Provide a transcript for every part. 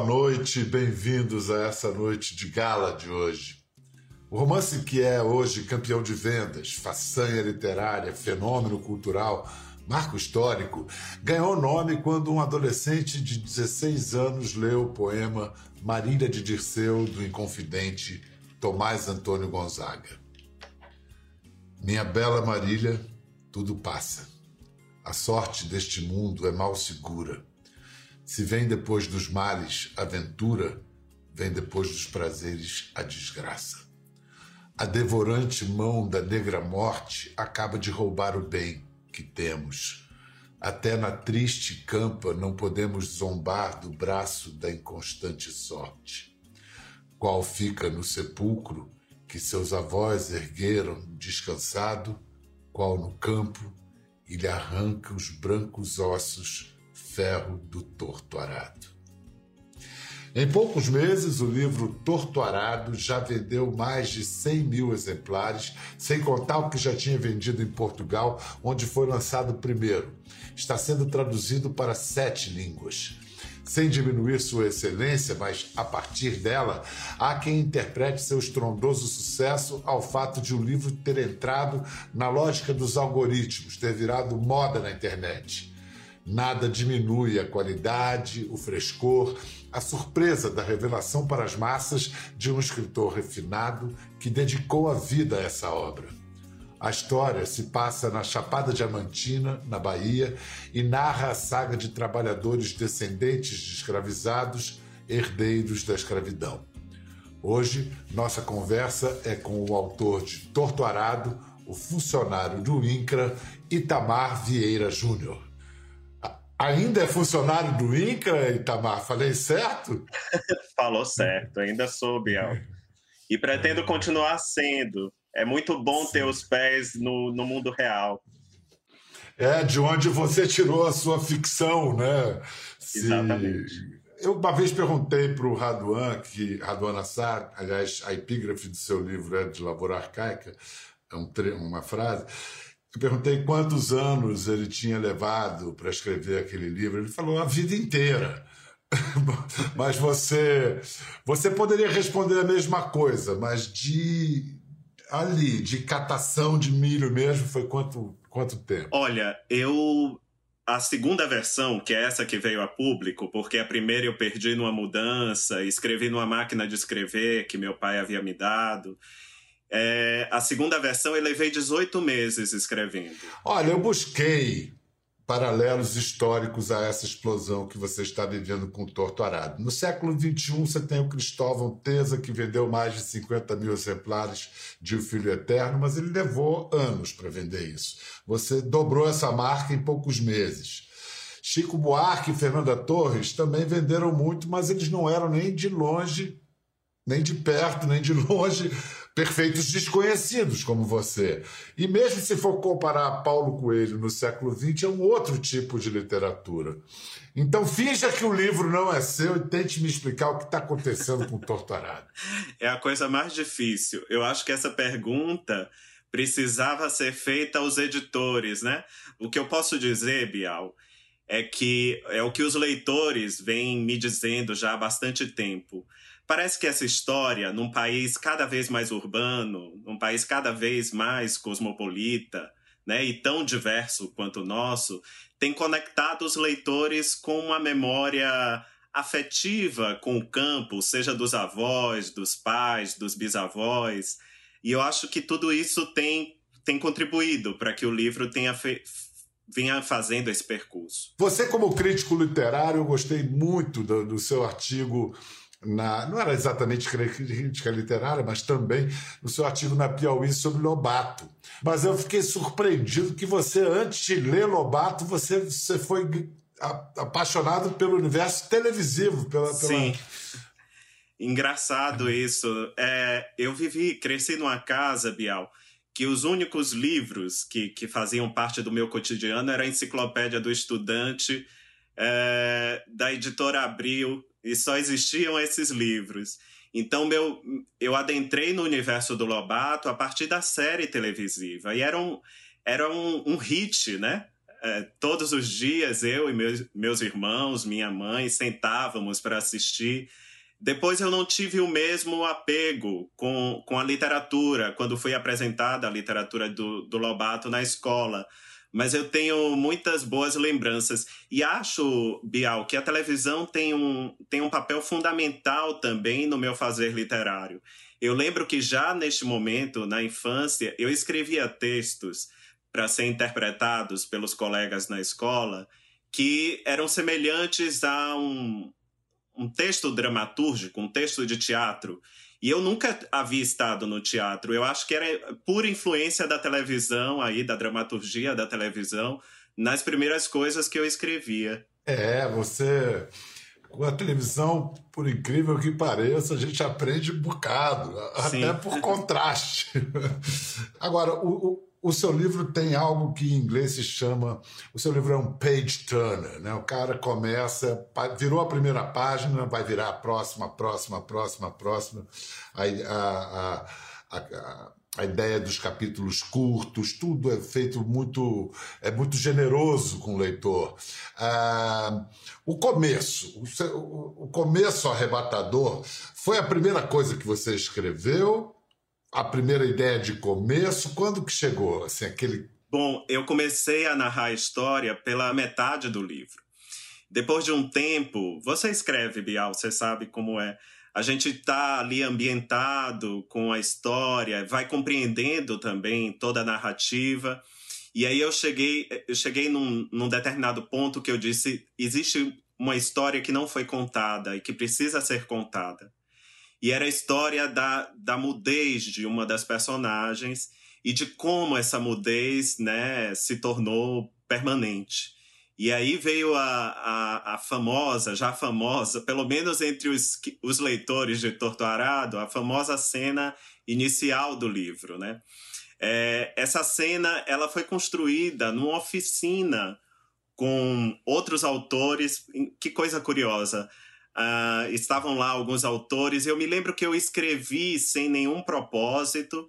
boa noite, bem-vindos a essa noite de gala de hoje. O romance que é hoje campeão de vendas, façanha literária, fenômeno cultural, marco histórico, ganhou nome quando um adolescente de 16 anos leu o poema Marília de Dirceu, do inconfidente Tomás Antônio Gonzaga. Minha bela Marília, tudo passa. A sorte deste mundo é mal segura. Se vem depois dos males a ventura, vem depois dos prazeres a desgraça. A devorante mão da negra morte acaba de roubar o bem que temos. Até na triste campa não podemos zombar do braço da inconstante sorte. Qual fica no sepulcro que seus avós ergueram descansado, qual no campo, e lhe arranca os brancos ossos ferro do torto arado. Em poucos meses, o livro Torto Arado já vendeu mais de 100 mil exemplares, sem contar o que já tinha vendido em Portugal, onde foi lançado primeiro. Está sendo traduzido para sete línguas. Sem diminuir sua excelência, mas a partir dela, há quem interprete seu estrondoso sucesso ao fato de o livro ter entrado na lógica dos algoritmos, ter virado moda na internet. Nada diminui a qualidade, o frescor, a surpresa da revelação para as massas de um escritor refinado que dedicou a vida a essa obra. A história se passa na Chapada Diamantina, na Bahia, e narra a saga de trabalhadores descendentes de escravizados, herdeiros da escravidão. Hoje, nossa conversa é com o autor de Torto Arado, o funcionário do INCRA, Itamar Vieira Júnior. Ainda é funcionário do INCRA, Itamar? Falei certo? Falou certo, ainda sou, Biel. E pretendo continuar sendo. É muito bom Sim. ter os pés no, no mundo real. É, de onde você tirou a sua ficção, né? Se... Exatamente. Eu uma vez perguntei para o Raduan, que Raduan Assar, aliás, a epígrafe do seu livro é de Lavoura Arcaica, é um, uma frase eu perguntei quantos anos ele tinha levado para escrever aquele livro. Ele falou a vida inteira. mas você você poderia responder a mesma coisa, mas de ali, de catação de milho mesmo, foi quanto, quanto tempo? Olha, eu a segunda versão, que é essa que veio a público, porque a primeira eu perdi numa mudança, escrevi numa máquina de escrever que meu pai havia me dado. É, a segunda versão eu levei 18 meses escrevendo. Olha, eu busquei paralelos históricos a essa explosão que você está vivendo com o Torto Arado. No século XXI, você tem o Cristóvão Teza, que vendeu mais de 50 mil exemplares de O Filho Eterno, mas ele levou anos para vender isso. Você dobrou essa marca em poucos meses. Chico Buarque e Fernanda Torres também venderam muito, mas eles não eram nem de longe, nem de perto, nem de longe perfeitos desconhecidos como você. E mesmo se for comparar Paulo Coelho no século XX, é um outro tipo de literatura. Então finja que o livro não é seu e tente me explicar o que está acontecendo com o Torturado. É a coisa mais difícil. Eu acho que essa pergunta precisava ser feita aos editores, né? O que eu posso dizer, Bial, é que é o que os leitores vêm me dizendo já há bastante tempo. Parece que essa história, num país cada vez mais urbano, num país cada vez mais cosmopolita, né, e tão diverso quanto o nosso, tem conectado os leitores com uma memória afetiva com o campo, seja dos avós, dos pais, dos bisavós. E eu acho que tudo isso tem, tem contribuído para que o livro tenha fe vinha fazendo esse percurso. Você, como crítico literário, eu gostei muito do, do seu artigo na, não era exatamente crítica literária, mas também no seu artigo na Piauí sobre Lobato. Mas eu fiquei surpreendido que você, antes de ler Lobato, você, você foi apaixonado pelo universo televisivo. Pela, pela... Sim. Engraçado isso. É, eu vivi, cresci numa casa, Bial, que os únicos livros que, que faziam parte do meu cotidiano era a Enciclopédia do Estudante, é, da editora Abril, e só existiam esses livros. Então meu, eu adentrei no universo do Lobato a partir da série televisiva e era um, era um, um hit, né? É, todos os dias eu e meus, meus irmãos, minha mãe, sentávamos para assistir. Depois eu não tive o mesmo apego com, com a literatura, quando foi apresentada a literatura do, do Lobato na escola. Mas eu tenho muitas boas lembranças. E acho, Bial, que a televisão tem um, tem um papel fundamental também no meu fazer literário. Eu lembro que já neste momento, na infância, eu escrevia textos para ser interpretados pelos colegas na escola que eram semelhantes a um, um texto dramatúrgico, um texto de teatro. E eu nunca havia estado no teatro. Eu acho que era pura influência da televisão, aí, da dramaturgia da televisão, nas primeiras coisas que eu escrevia. É, você. Com a televisão, por incrível que pareça, a gente aprende um bocado, Sim. até por contraste. Agora, o, o seu livro tem algo que em inglês se chama. O seu livro é um page turner, né? O cara começa, virou a primeira página, vai virar a próxima, próxima, próxima, a próxima. A, a, a, a, ideia dos capítulos curtos, tudo é feito muito. é muito generoso com o leitor. Ah, o começo, o, o começo arrebatador, foi a primeira coisa que você escreveu a primeira ideia de começo? Quando que chegou? Assim, aquele... Bom, eu comecei a narrar a história pela metade do livro. Depois de um tempo, você escreve, Bial, você sabe como é. A gente está ali ambientado com a história, vai compreendendo também toda a narrativa. E aí eu cheguei, eu cheguei num, num determinado ponto que eu disse: existe uma história que não foi contada e que precisa ser contada. E era a história da, da mudez de uma das personagens e de como essa mudez né, se tornou permanente. E aí veio a, a, a, famosa, já famosa, pelo menos entre os, os leitores de Torto Arado, a famosa cena inicial do livro. Né? É, essa cena ela foi construída numa oficina com outros autores. Que coisa curiosa! Uh, estavam lá alguns autores. Eu me lembro que eu escrevi sem nenhum propósito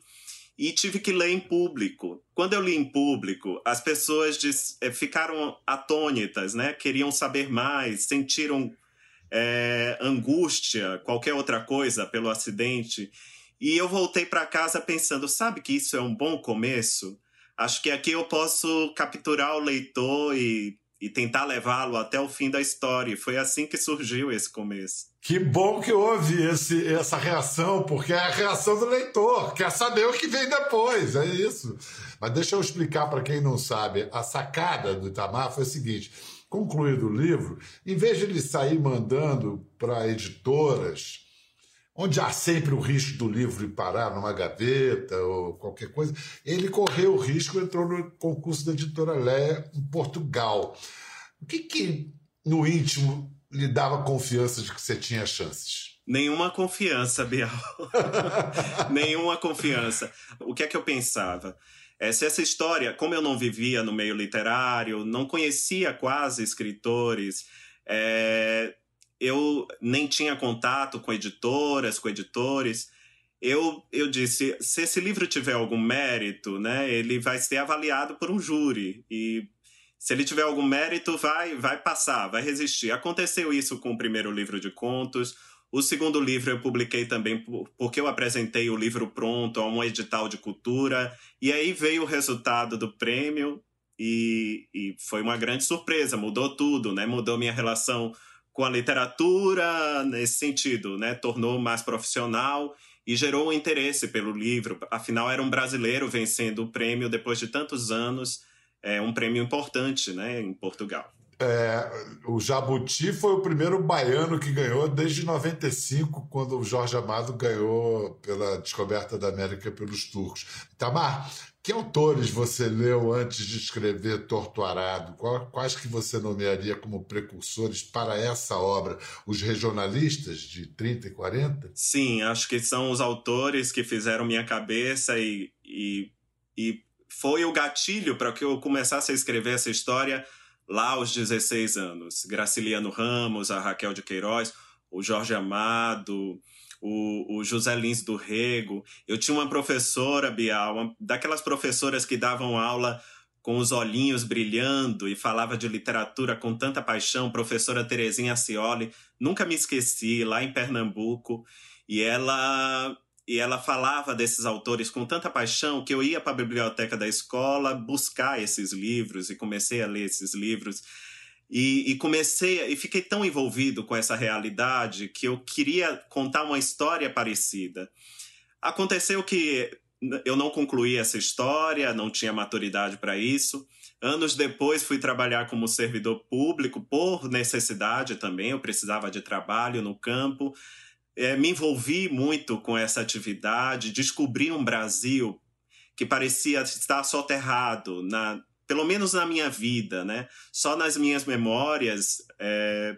e tive que ler em público. Quando eu li em público, as pessoas diz, eh, ficaram atônitas, né? Queriam saber mais, sentiram é, angústia, qualquer outra coisa pelo acidente. E eu voltei para casa pensando, sabe que isso é um bom começo? Acho que aqui eu posso capturar o leitor e e tentar levá-lo até o fim da história. E foi assim que surgiu esse começo. Que bom que houve esse, essa reação, porque é a reação do leitor, quer saber o que vem depois, é isso. Mas deixa eu explicar para quem não sabe. A sacada do Itamar foi a seguinte: concluído o livro, em vez de ele sair mandando para editoras onde há sempre o risco do livro parar numa gaveta ou qualquer coisa, ele correu o risco e entrou no concurso da editora Leia em Portugal. O que, que no íntimo lhe dava confiança de que você tinha chances? Nenhuma confiança, Bial. Nenhuma confiança. O que é que eu pensava? É, se essa história, como eu não vivia no meio literário, não conhecia quase escritores, é, eu nem tinha contato com editoras, com editores. Eu, eu disse, se esse livro tiver algum mérito, né, ele vai ser avaliado por um júri e se ele tiver algum mérito, vai, vai passar, vai resistir. Aconteceu isso com o primeiro livro de contos. O segundo livro eu publiquei também porque eu apresentei o livro pronto a um edital de cultura. E aí veio o resultado do prêmio e, e foi uma grande surpresa, mudou tudo, né? Mudou minha relação com a literatura nesse sentido, né? Tornou mais profissional e gerou um interesse pelo livro. Afinal, era um brasileiro vencendo o prêmio depois de tantos anos, é um prêmio importante, né, em Portugal. É, o Jabuti foi o primeiro baiano que ganhou desde 95, quando o Jorge Amado ganhou pela descoberta da América pelos turcos. Tamar, que autores você leu antes de escrever Torto Arado? Quais que você nomearia como precursores para essa obra? Os regionalistas de 30 e 40? Sim, acho que são os autores que fizeram minha cabeça e, e, e foi o gatilho para que eu começasse a escrever essa história lá aos 16 anos. Graciliano Ramos, a Raquel de Queiroz, o Jorge Amado, o, o José Lins do Rego. Eu tinha uma professora, Bial, uma, daquelas professoras que davam aula com os olhinhos brilhando e falava de literatura com tanta paixão, professora Terezinha Cioli, nunca me esqueci, lá em Pernambuco, e ela e ela falava desses autores com tanta paixão que eu ia para a biblioteca da escola buscar esses livros e comecei a ler esses livros e, e, comecei e fiquei tão envolvido com essa realidade que eu queria contar uma história parecida. Aconteceu que eu não concluí essa história, não tinha maturidade para isso. Anos depois fui trabalhar como servidor público por necessidade também, eu precisava de trabalho no campo. É, me envolvi muito com essa atividade, descobri um Brasil que parecia estar soterrado, na, pelo menos na minha vida, né? Só nas minhas memórias. É,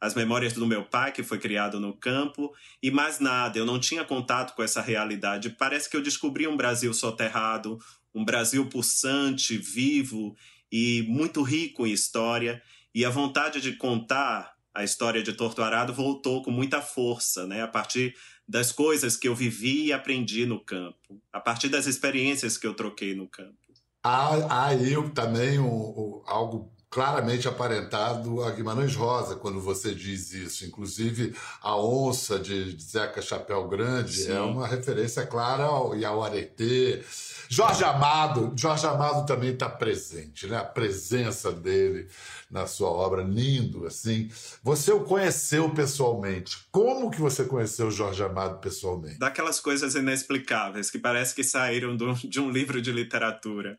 as memórias do meu pai, que foi criado no campo, e mais nada, eu não tinha contato com essa realidade. Parece que eu descobri um Brasil soterrado, um Brasil pulsante, vivo e muito rico em história, e a vontade de contar a história de Torto Arado voltou com muita força, né? A partir das coisas que eu vivi e aprendi no campo, a partir das experiências que eu troquei no campo. Há, aí também um, um, algo claramente aparentado a Guimarães Rosa quando você diz isso. Inclusive, a onça de Zeca Chapéu Grande Sim. é uma referência clara ao, e ao Aretê. Jorge Amado, Jorge Amado também está presente, né? A presença dele na sua obra, lindo, assim. Você o conheceu pessoalmente. Como que você conheceu Jorge Amado pessoalmente? Daquelas coisas inexplicáveis que parece que saíram de um livro de literatura.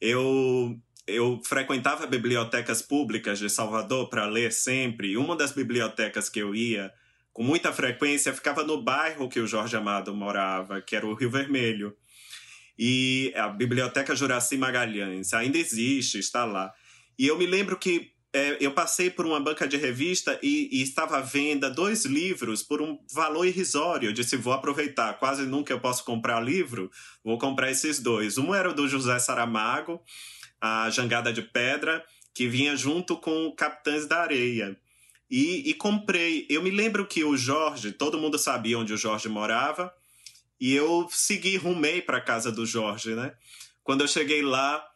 Eu eu frequentava bibliotecas públicas de Salvador para ler sempre. E uma das bibliotecas que eu ia com muita frequência ficava no bairro que o Jorge Amado morava, que era o Rio Vermelho. E a Biblioteca Juraci Magalhães ainda existe, está lá. E eu me lembro que é, eu passei por uma banca de revista e, e, estava à venda dois livros por um valor irrisório. Eu disse: vou aproveitar, quase nunca eu posso comprar livro, vou comprar esses dois. Um era do José Saramago a Jangada de Pedra, que vinha junto com Capitães da Areia. E, e, comprei. Eu me lembro que o Jorge, todo mundo sabia onde o Jorge morava, e eu segui, rumei para a casa do Jorge, né? Quando eu cheguei lá,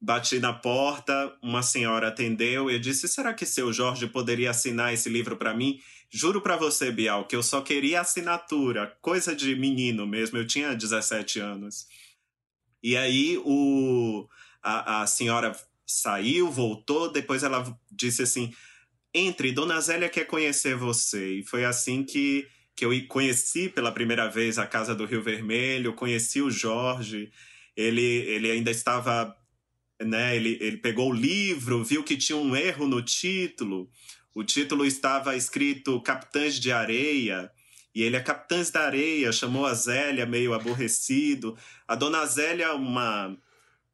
bati na porta, uma senhora atendeu e eu disse: será que seu Jorge poderia assinar esse livro para mim? Juro para você, Bial, que eu só queria assinatura, coisa de menino mesmo, eu tinha 17 anos. E aí o a, a senhora saiu, voltou, depois ela disse assim: entre, Dona Zélia quer conhecer você. E foi assim que, que eu conheci pela primeira vez a Casa do Rio Vermelho, conheci o Jorge. Ele, ele ainda estava. Né, ele, ele pegou o livro, viu que tinha um erro no título. O título estava escrito Capitães de Areia. E ele é Capitães da Areia, chamou a Zélia meio aborrecido. A dona Zélia, uma,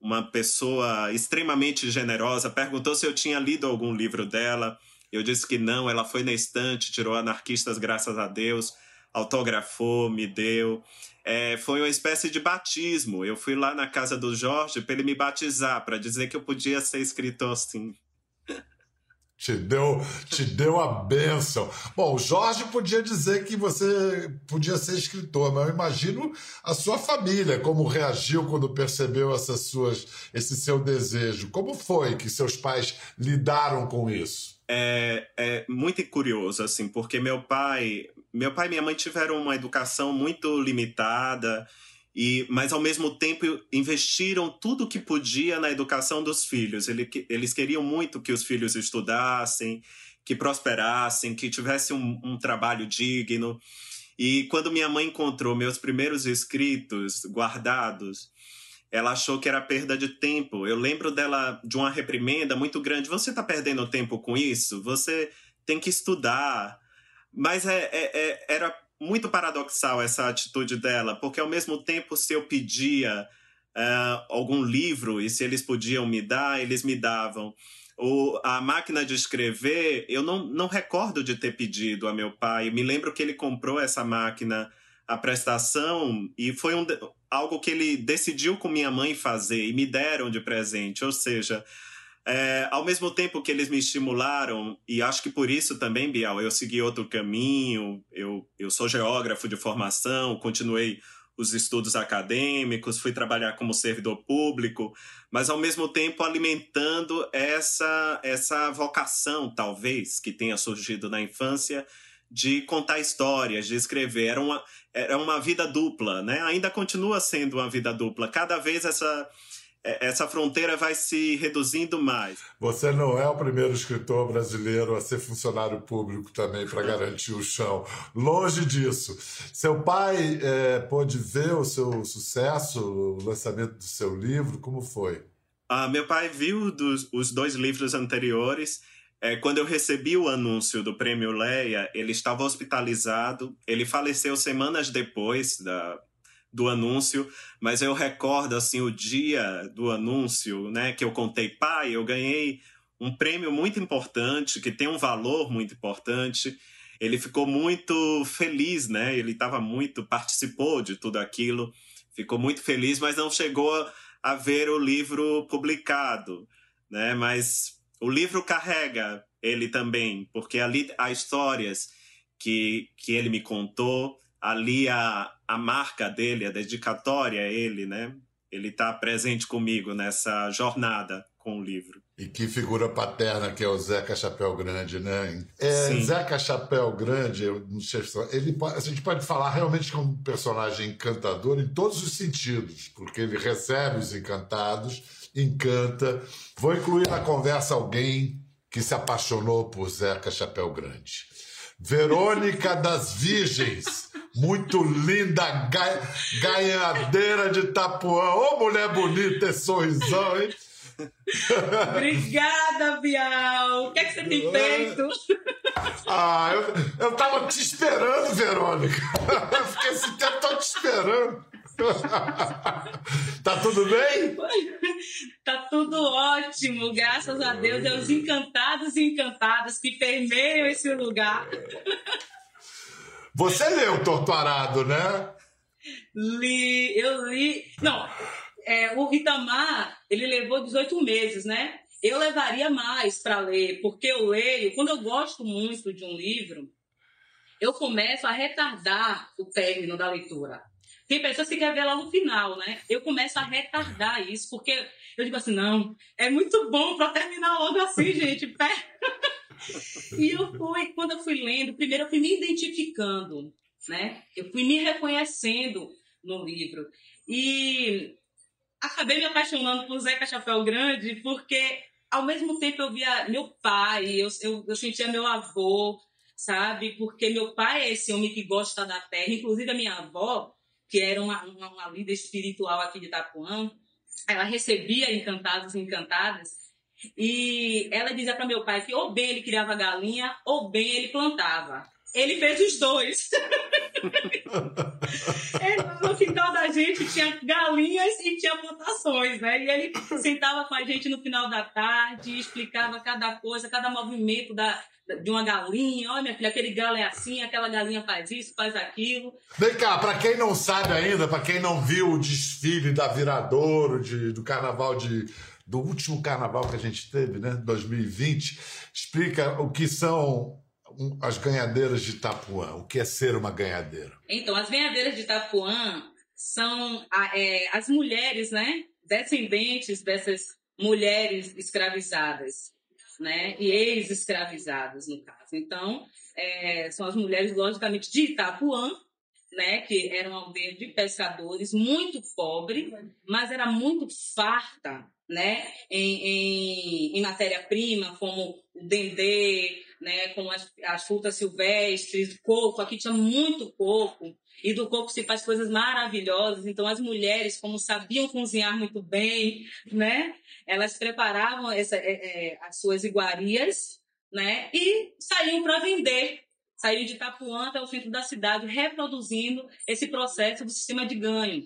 uma pessoa extremamente generosa, perguntou se eu tinha lido algum livro dela. Eu disse que não, ela foi na estante, tirou Anarquistas, graças a Deus, autografou, me deu. É, foi uma espécie de batismo. Eu fui lá na casa do Jorge para ele me batizar, para dizer que eu podia ser escritor assim te deu, te deu a bênção. Bom, Jorge podia dizer que você podia ser escritor, mas eu imagino a sua família, como reagiu quando percebeu essas suas, esse seu desejo. Como foi que seus pais lidaram com isso? É, é muito curioso, assim, porque meu pai, meu pai e minha mãe tiveram uma educação muito limitada e, mas ao mesmo tempo investiram tudo que podia na educação dos filhos. Ele, eles queriam muito que os filhos estudassem, que prosperassem, que tivessem um, um trabalho digno. E quando minha mãe encontrou meus primeiros escritos guardados, ela achou que era perda de tempo. Eu lembro dela de uma reprimenda muito grande. Você está perdendo tempo com isso? Você tem que estudar. Mas é, é, é, era muito paradoxal essa atitude dela, porque ao mesmo tempo, se eu pedia uh, algum livro e se eles podiam me dar, eles me davam. O, a máquina de escrever, eu não, não recordo de ter pedido a meu pai. Me lembro que ele comprou essa máquina a prestação e foi um, algo que ele decidiu com minha mãe fazer e me deram de presente. Ou seja, é, ao mesmo tempo que eles me estimularam, e acho que por isso também, Bial, eu segui outro caminho, eu, eu sou geógrafo de formação, continuei os estudos acadêmicos, fui trabalhar como servidor público, mas ao mesmo tempo alimentando essa essa vocação, talvez, que tenha surgido na infância de contar histórias, de escrever. Era uma, era uma vida dupla, né? Ainda continua sendo uma vida dupla. Cada vez essa essa fronteira vai se reduzindo mais. Você não é o primeiro escritor brasileiro a ser funcionário público também para garantir o chão. Longe disso. Seu pai é, pôde ver o seu sucesso, o lançamento do seu livro, como foi? Ah, meu pai viu dos, os dois livros anteriores. É, quando eu recebi o anúncio do Prêmio Leia, ele estava hospitalizado. Ele faleceu semanas depois da, do anúncio, mas eu recordo assim o dia do anúncio, né, que eu contei, pai, eu ganhei um prêmio muito importante, que tem um valor muito importante. Ele ficou muito feliz, né? Ele estava muito participou de tudo aquilo, ficou muito feliz, mas não chegou a ver o livro publicado, né? Mas o livro carrega ele também, porque ali há histórias que, que ele me contou, ali a, a marca dele, a dedicatória a ele, né? Ele está presente comigo nessa jornada com o livro. E que figura paterna que é o Zeca Chapéu Grande, né? É, Zeca Chapéu Grande, ele, a gente pode falar realmente que é um personagem encantador em todos os sentidos, porque ele recebe os encantados, encanta. Vou incluir na conversa alguém que se apaixonou por Zeca Chapéu Grande. Verônica das Virgens muito linda, ga, ganhadeira de Tapuã. Ô, mulher bonita, esse sorrisão, hein? Obrigada, Bial. O que é que você tem feito? Ah, eu, eu tava te esperando, Verônica. Eu fiquei esse tempo tô te esperando. tá tudo bem? Tá tudo ótimo, graças a Deus. É os encantados e encantadas que permeiam esse lugar. Você leu Torturado, né? Li, eu li. Não, é, o Itamar, ele levou 18 meses, né? Eu levaria mais para ler, porque eu leio, quando eu gosto muito de um livro, eu começo a retardar o término da leitura. Tem pessoas que querem ver lá no final, né? Eu começo a retardar isso, porque eu digo assim, não, é muito bom para terminar logo assim, gente. E eu fui, quando eu fui lendo, primeiro eu fui me identificando, né? Eu fui me reconhecendo no livro. E acabei me apaixonando por Zeca Chapéu Grande, porque ao mesmo tempo eu via meu pai, eu, eu, eu sentia meu avô, sabe? Porque meu pai é esse homem que gosta da terra. Inclusive a minha avó, que era uma, uma, uma líder espiritual aqui de Itapuã, ela recebia encantados e encantadas e ela dizia para meu pai que ou bem ele criava galinha ou bem ele plantava. Ele fez os dois. no final da gente tinha galinhas e tinha plantações, né? E ele sentava com a gente no final da tarde, explicava cada coisa, cada movimento da, de uma galinha. Olha, minha filha, aquele galo é assim, aquela galinha faz isso, faz aquilo. Vem cá, para quem não sabe ainda, para quem não viu o desfile da Viradouro, de, do carnaval de do último carnaval que a gente teve, né, 2020, explica o que são as ganhadeiras de Itapuã, o que é ser uma ganhadeira. Então, as ganhadeiras de Itapuã são é, as mulheres, né, descendentes dessas mulheres escravizadas, né, e ex-escravizadas, no caso. Então, é, são as mulheres, logicamente, de Itapuã, né, que era uma aldeia de pescadores, muito pobre, mas era muito farta né, em, em, em matéria-prima, como o dendê, né, como as, as frutas silvestres, coco. Aqui tinha muito coco. E do coco se faz coisas maravilhosas. Então, as mulheres, como sabiam cozinhar muito bem, né, elas preparavam essa, é, é, as suas iguarias né, e saíam para vender. Saíam de Itapuã até o centro da cidade, reproduzindo esse processo do sistema de ganho.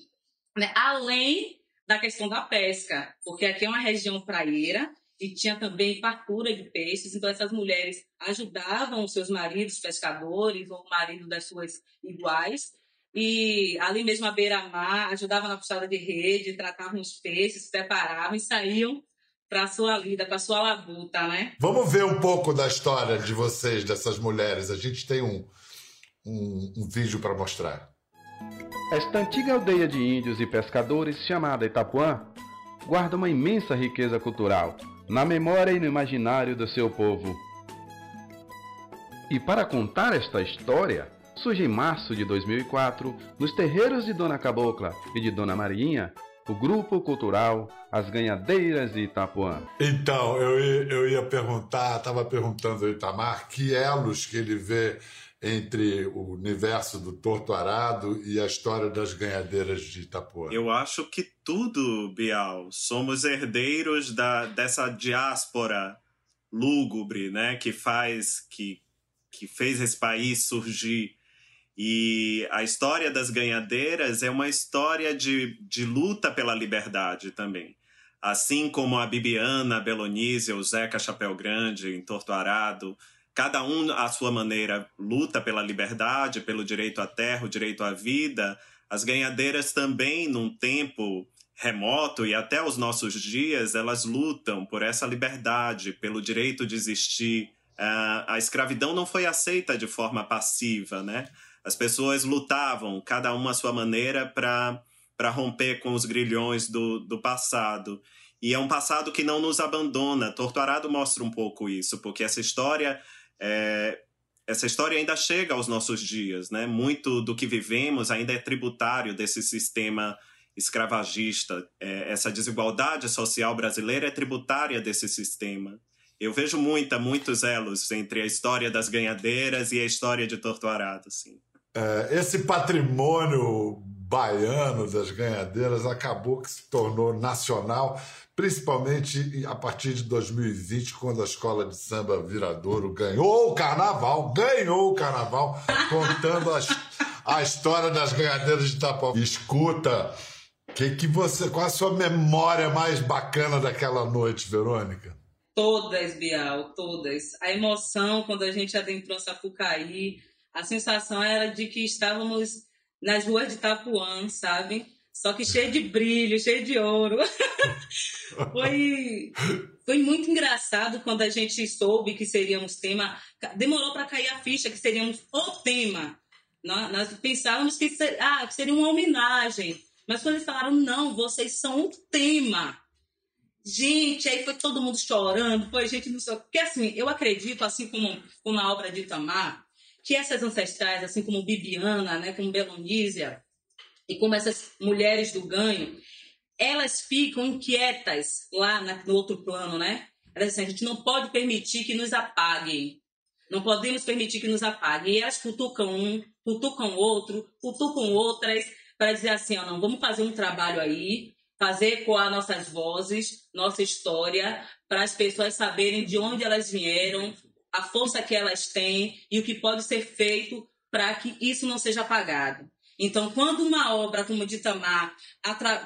Né? Além da questão da pesca, porque aqui é uma região praieira e tinha também fartura de peixes, então essas mulheres ajudavam os seus maridos pescadores ou o marido das suas iguais, e ali mesmo à beira-mar, ajudavam na puxada de rede, tratavam os peixes, preparavam e saíam para a sua vida, para a sua labuta, né? Vamos ver um pouco da história de vocês, dessas mulheres. A gente tem um, um, um vídeo para mostrar. Esta antiga aldeia de índios e pescadores, chamada Itapuã, guarda uma imensa riqueza cultural, na memória e no imaginário do seu povo. E para contar esta história, surge em março de 2004, nos terreiros de Dona Cabocla e de Dona Marinha, o grupo cultural As Ganhadeiras de Itapuã. Então, eu ia, eu ia perguntar, estava perguntando ao Itamar que elos que ele vê entre o universo do Torto Arado e a história das ganhadeiras de Itapuã? Eu acho que tudo, Bial. Somos herdeiros da, dessa diáspora lúgubre, né, que faz que que fez esse país surgir. E a história das ganhadeiras é uma história de, de luta pela liberdade também. Assim como a Bibiana, a Belonise, o Zeca Chapéu Grande, em Torto Arado, cada um à sua maneira luta pela liberdade, pelo direito à terra, o direito à vida. As ganhadeiras também, num tempo remoto e até os nossos dias, elas lutam por essa liberdade, pelo direito de existir. Uh, a escravidão não foi aceita de forma passiva, né? As pessoas lutavam, cada uma à sua maneira, para romper com os grilhões do, do passado. E é um passado que não nos abandona. Torturado mostra um pouco isso, porque essa história é, essa história ainda chega aos nossos dias, né? Muito do que vivemos ainda é tributário desse sistema escravagista. É, essa desigualdade social brasileira é tributária desse sistema. Eu vejo muita, muitos elos entre a história das ganhadeiras e a história de Torturado, assim. É, esse patrimônio baiano das ganhadeiras acabou que se tornou nacional principalmente a partir de 2020, quando a escola de samba Viradouro ganhou o carnaval, ganhou o carnaval, contando a história das ganhadeiras de Itapuã. Escuta, que que você, qual a sua memória mais bacana daquela noite, Verônica? Todas, Bial, todas. A emoção quando a gente adentrou Sapucaí, a sensação era de que estávamos nas ruas de Itapuã, sabe? Só que cheio de brilho, cheio de ouro. foi, foi muito engraçado quando a gente soube que seríamos tema. Demorou para cair a ficha que seríamos o tema. Nós pensávamos que, ah, que seria uma homenagem. Mas quando eles falaram, não, vocês são o tema. Gente, aí foi todo mundo chorando, foi gente não sei. Porque assim, eu acredito, assim como, como na obra de Itamar, que essas ancestrais, assim como Bibiana, né, como Belonísia, e como essas mulheres do ganho, elas ficam inquietas lá no outro plano, né? Elas dizem, a gente não pode permitir que nos apaguem. Não podemos permitir que nos apaguem. E elas cutucam um, cutucam outro, cutucam outras, para dizer assim, ó, não, vamos fazer um trabalho aí, fazer ecoar nossas vozes, nossa história, para as pessoas saberem de onde elas vieram, a força que elas têm e o que pode ser feito para que isso não seja apagado. Então, quando uma obra como de Itamar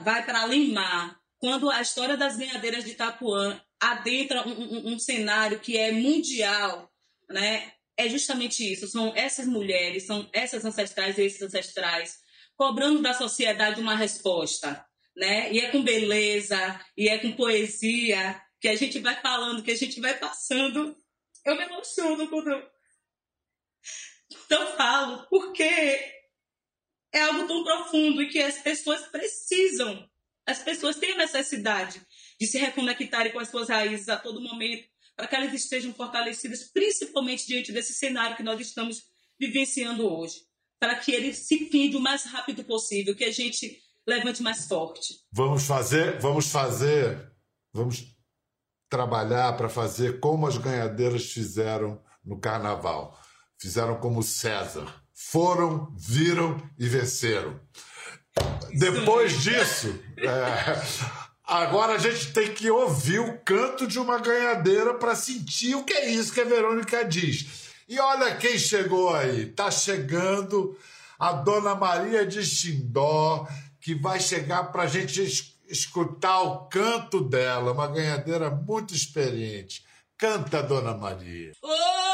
vai para Limar, quando a história das ganhadeiras de Itapuã adentra um, um, um cenário que é mundial, né? É justamente isso. São essas mulheres, são essas ancestrais e esses ancestrais cobrando da sociedade uma resposta, né? E é com beleza, e é com poesia que a gente vai falando, que a gente vai passando. Eu me emociono quando eu, eu falo, porque é algo tão profundo e que as pessoas precisam, as pessoas têm necessidade de se reconectarem com as suas raízes a todo momento, para que elas estejam fortalecidas, principalmente diante desse cenário que nós estamos vivenciando hoje, para que ele se finde o mais rápido possível, que a gente levante mais forte. Vamos fazer, vamos fazer, vamos trabalhar para fazer como as ganhadeiras fizeram no carnaval. Fizeram como César foram, viram e venceram. Depois disso, é, agora a gente tem que ouvir o canto de uma ganhadeira para sentir o que é isso que a Verônica diz. E olha quem chegou aí. Tá chegando a Dona Maria de Xindó, que vai chegar para a gente escutar o canto dela, uma ganhadeira muito experiente. Canta, Dona Maria. Oh!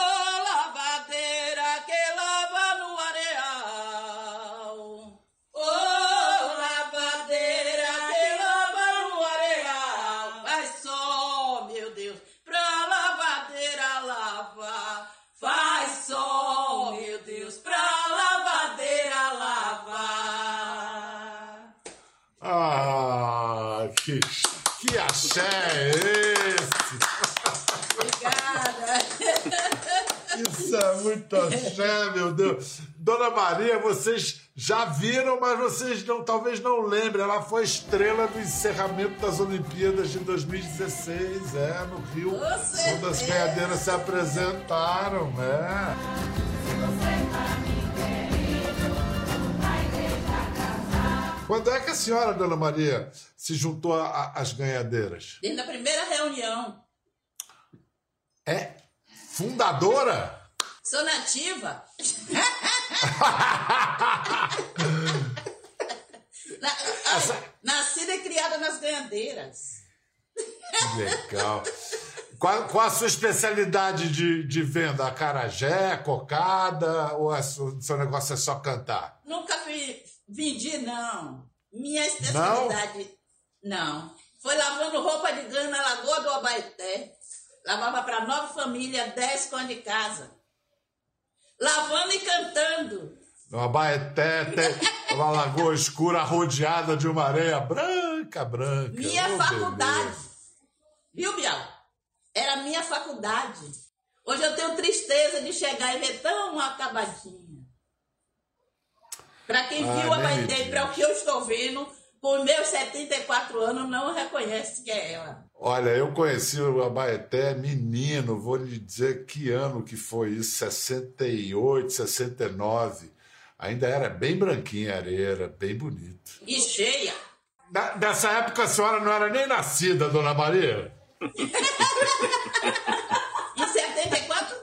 Muito axé, meu Deus. Dona Maria, vocês já viram, mas vocês não, talvez não lembrem. Ela foi estrela no encerramento das Olimpíadas de 2016, é, no Rio, quando as ganhadeiras se apresentaram, né? Quando é que a senhora, Dona Maria, se juntou às ganhadeiras? Desde a primeira reunião. É? Fundadora? Sou nativa. Na, Essa... Nascida e criada nas ganhadeiras. Legal. Qual, qual a sua especialidade de, de venda? Acarajé, cocada ou o seu negócio é só cantar? Nunca vi, vendi, não. Minha especialidade, não. não. Foi lavando roupa de ganho na Lagoa do Abaeté. Lavava para nove famílias, dez com de casa. Lavando e cantando. No Abaeté tem uma lagoa escura rodeada de uma areia branca, branca. Minha oh, faculdade. Beleza. Viu, Bial? Era minha faculdade. Hoje eu tenho tristeza de chegar e ver tão acabadinha. Para quem ah, viu a Abaeté e para o que eu estou vendo, por meus 74 anos, não reconhece que é ela. Olha, eu conheci o Abaeté menino, vou lhe dizer que ano que foi isso, 68, 69. Ainda era bem branquinha a areia, era bem bonito. E cheia. Na, nessa época a senhora não era nem nascida, dona Maria? em 74?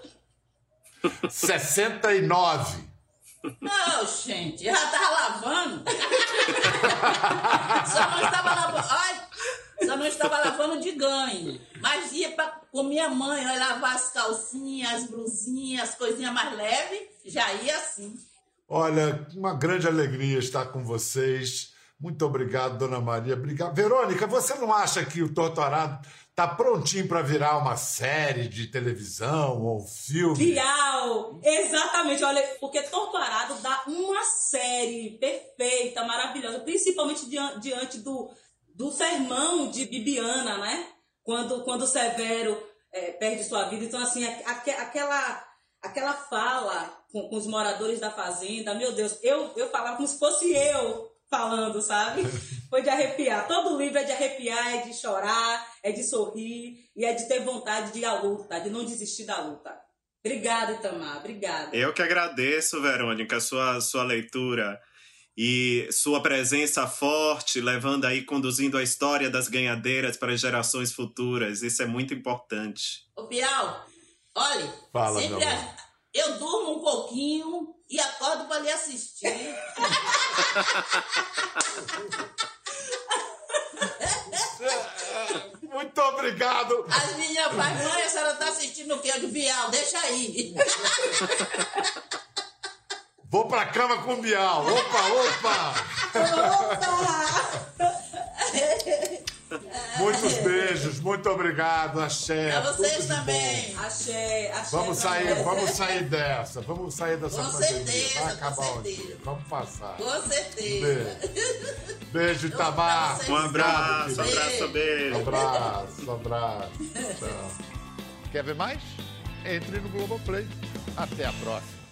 69. Não, gente, já tava lavando. Só não estava lavando. Ai, só não estava lavando de ganho. Mas ia pra, com minha mãe, ia lavar as calcinhas, as blusinhas, as coisinhas mais leves, já ia assim. Olha, uma grande alegria estar com vocês. Muito obrigado, Dona Maria. Obrigado. Verônica, você não acha que o Torturado tá prontinho para virar uma série de televisão ou um filme? Bial! Exatamente, olha, porque Torturado dá uma série perfeita, maravilhosa, principalmente diante do, do sermão de Bibiana, né? Quando, quando Severo é, perde sua vida. Então, assim, aquela, aquela fala com, com, os moradores da fazenda, meu Deus, eu, eu falava como se fosse eu falando, sabe? Foi de arrepiar. Todo livro é de arrepiar, é de chorar, é de sorrir e é de ter vontade de ir à luta, de não desistir da luta. Obrigada, Itamar. Obrigada. Eu que agradeço, Verônica, a sua, sua leitura e sua presença forte, levando aí, conduzindo a história das ganhadeiras para gerações futuras. Isso é muito importante. Ô, Piau, olha, Fala, sempre a, eu durmo um pouquinho e acordo para lhe assistir. Muito obrigado. As minhas pais, mãe, a senhora está assistindo o quê? Eu de Bial, deixa aí. Vou pra cama com o Bial. Opa, opa! Opa! Muitos beijos, muito obrigado, axé. A vocês também. Axé, axé. Vamos sair, vamos sair dessa. Vamos sair dessa com pandemia. Certeza, Vai acabar com certeza. Vamos passar. Com certeza. Beijo, beijo Itamar. Um abraço, um abraço, beijo. Um abraço, um abraço. Tchau. Quer ver mais? Entre no Globoplay. Até a próxima.